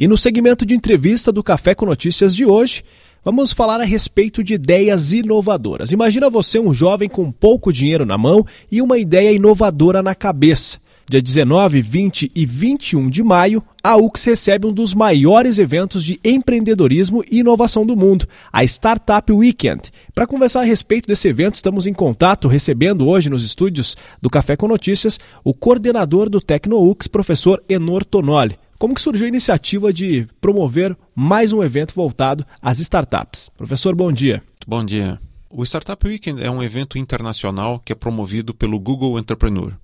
E no segmento de entrevista do Café com Notícias de hoje, vamos falar a respeito de ideias inovadoras. Imagina você um jovem com pouco dinheiro na mão e uma ideia inovadora na cabeça. Dia 19, 20 e 21 de maio, a UX recebe um dos maiores eventos de empreendedorismo e inovação do mundo, a Startup Weekend. Para conversar a respeito desse evento, estamos em contato, recebendo hoje nos estúdios do Café com Notícias, o coordenador do TecnoUX, professor Enor Tonoli. Como que surgiu a iniciativa de promover mais um evento voltado às startups? Professor, bom dia. Bom dia. O Startup Weekend é um evento internacional que é promovido pelo Google Entrepreneur.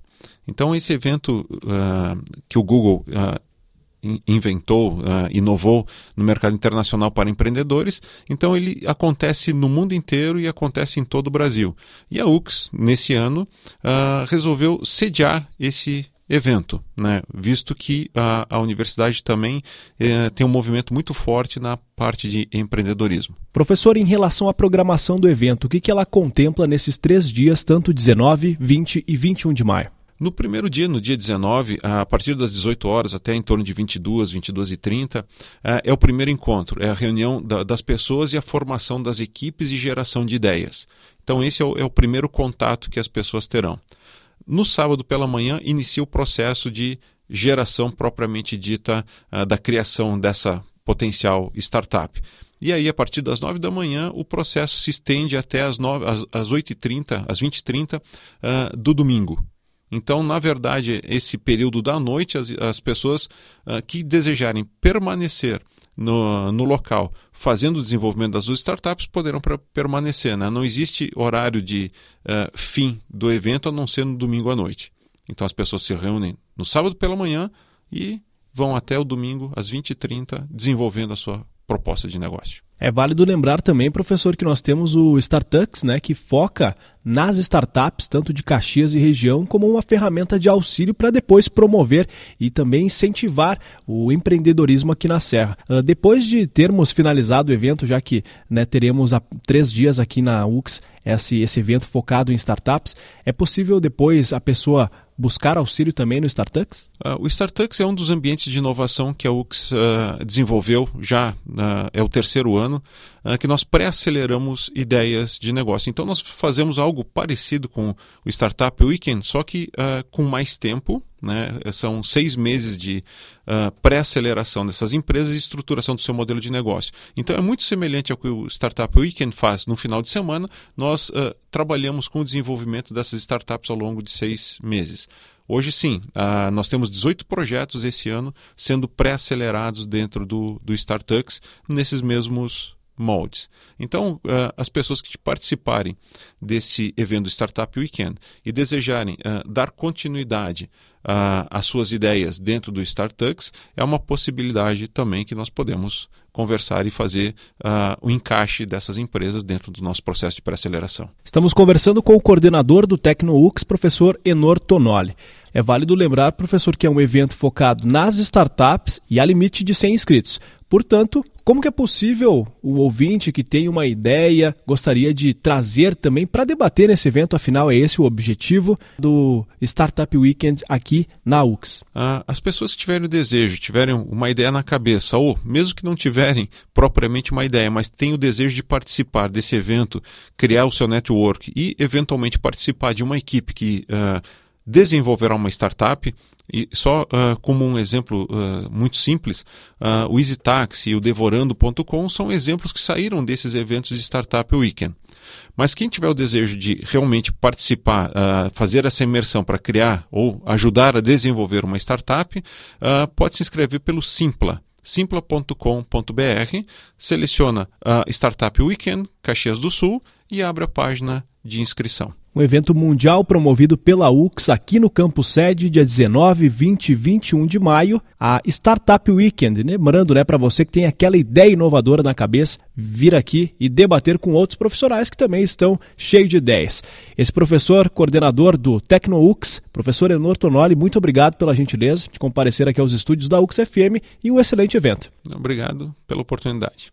Então, esse evento uh, que o Google uh, inventou, uh, inovou no mercado internacional para empreendedores, então ele acontece no mundo inteiro e acontece em todo o Brasil. E a UX, nesse ano, resolveu sediar esse evento, né? visto que a, a universidade também eh, tem um movimento muito forte na parte de empreendedorismo. Professor, em relação à programação do evento, o que, que ela contempla nesses três dias, tanto 19, 20 e 21 de maio? No primeiro dia, no dia 19, a partir das 18 horas até em torno de 22, 22 e 30, é, é o primeiro encontro, é a reunião das pessoas e a formação das equipes e geração de ideias. Então, esse é o, é o primeiro contato que as pessoas terão. No sábado pela manhã, inicia o processo de geração propriamente dita uh, da criação dessa potencial startup. E aí, a partir das 9 da manhã, o processo se estende até as, 9, as, as 8h30, às 20h30 uh, do domingo. Então, na verdade, esse período da noite, as, as pessoas uh, que desejarem permanecer no, no local fazendo o desenvolvimento das duas startups poderão pra, permanecer. Né? Não existe horário de uh, fim do evento a não ser no domingo à noite. Então as pessoas se reúnem no sábado pela manhã e vão até o domingo às 20h30 desenvolvendo a sua proposta de negócio. É válido lembrar também, professor, que nós temos o Startux, né, que foca nas startups, tanto de Caxias e região, como uma ferramenta de auxílio para depois promover e também incentivar o empreendedorismo aqui na Serra. Uh, depois de termos finalizado o evento, já que né, teremos há três dias aqui na UX esse, esse evento focado em startups, é possível depois a pessoa buscar auxílio também no Startux? Uh, o Startux é um dos ambientes de inovação que a UX uh, desenvolveu já, uh, é o terceiro ano, que nós pré-aceleramos ideias de negócio. Então nós fazemos algo parecido com o Startup Weekend, só que com mais tempo, né? São seis meses de uh, pré-aceleração dessas empresas e estruturação do seu modelo de negócio. Então é muito semelhante ao que o Startup Weekend faz no final de semana. Nós uh, trabalhamos com o desenvolvimento dessas startups ao longo de seis meses. Hoje sim, uh, nós temos 18 projetos esse ano sendo pré-acelerados dentro do, do Startux nesses mesmos moldes. Então, uh, as pessoas que participarem desse evento Startup Weekend e desejarem uh, dar continuidade uh, às suas ideias dentro do Startux, é uma possibilidade também que nós podemos conversar e fazer o encaixe dessas empresas dentro do nosso processo de pré-aceleração. Estamos conversando com o coordenador do TecnoUX, professor Enor Tonoli. É válido lembrar, professor, que é um evento focado nas startups e há limite de 100 inscritos. Portanto, como que é possível o ouvinte que tem uma ideia, gostaria de trazer também para debater nesse evento, afinal é esse o objetivo do Startup Weekend aqui na UX? Ah, as pessoas que tiverem o desejo, tiverem uma ideia na cabeça, ou mesmo que não tiverem propriamente uma ideia, mas têm o desejo de participar desse evento, criar o seu network e eventualmente participar de uma equipe que uh, desenvolverá uma startup, e só uh, como um exemplo uh, muito simples, uh, o EasyTaxi e o Devorando.com são exemplos que saíram desses eventos de Startup Weekend. Mas quem tiver o desejo de realmente participar, fazer essa imersão para criar ou ajudar a desenvolver uma startup, pode se inscrever pelo Simpla simpla.com.br, seleciona Startup Weekend Caxias do Sul e abre a página de inscrição um evento mundial promovido pela UX aqui no campus sede, dia 19, 20 e 21 de maio, a Startup Weekend. Lembrando, né, para você que tem aquela ideia inovadora na cabeça, vir aqui e debater com outros profissionais que também estão cheios de ideias. Esse professor, coordenador do TecnoUX, professor Enor Tonoli, muito obrigado pela gentileza de comparecer aqui aos estúdios da UX FM e um excelente evento. Obrigado pela oportunidade.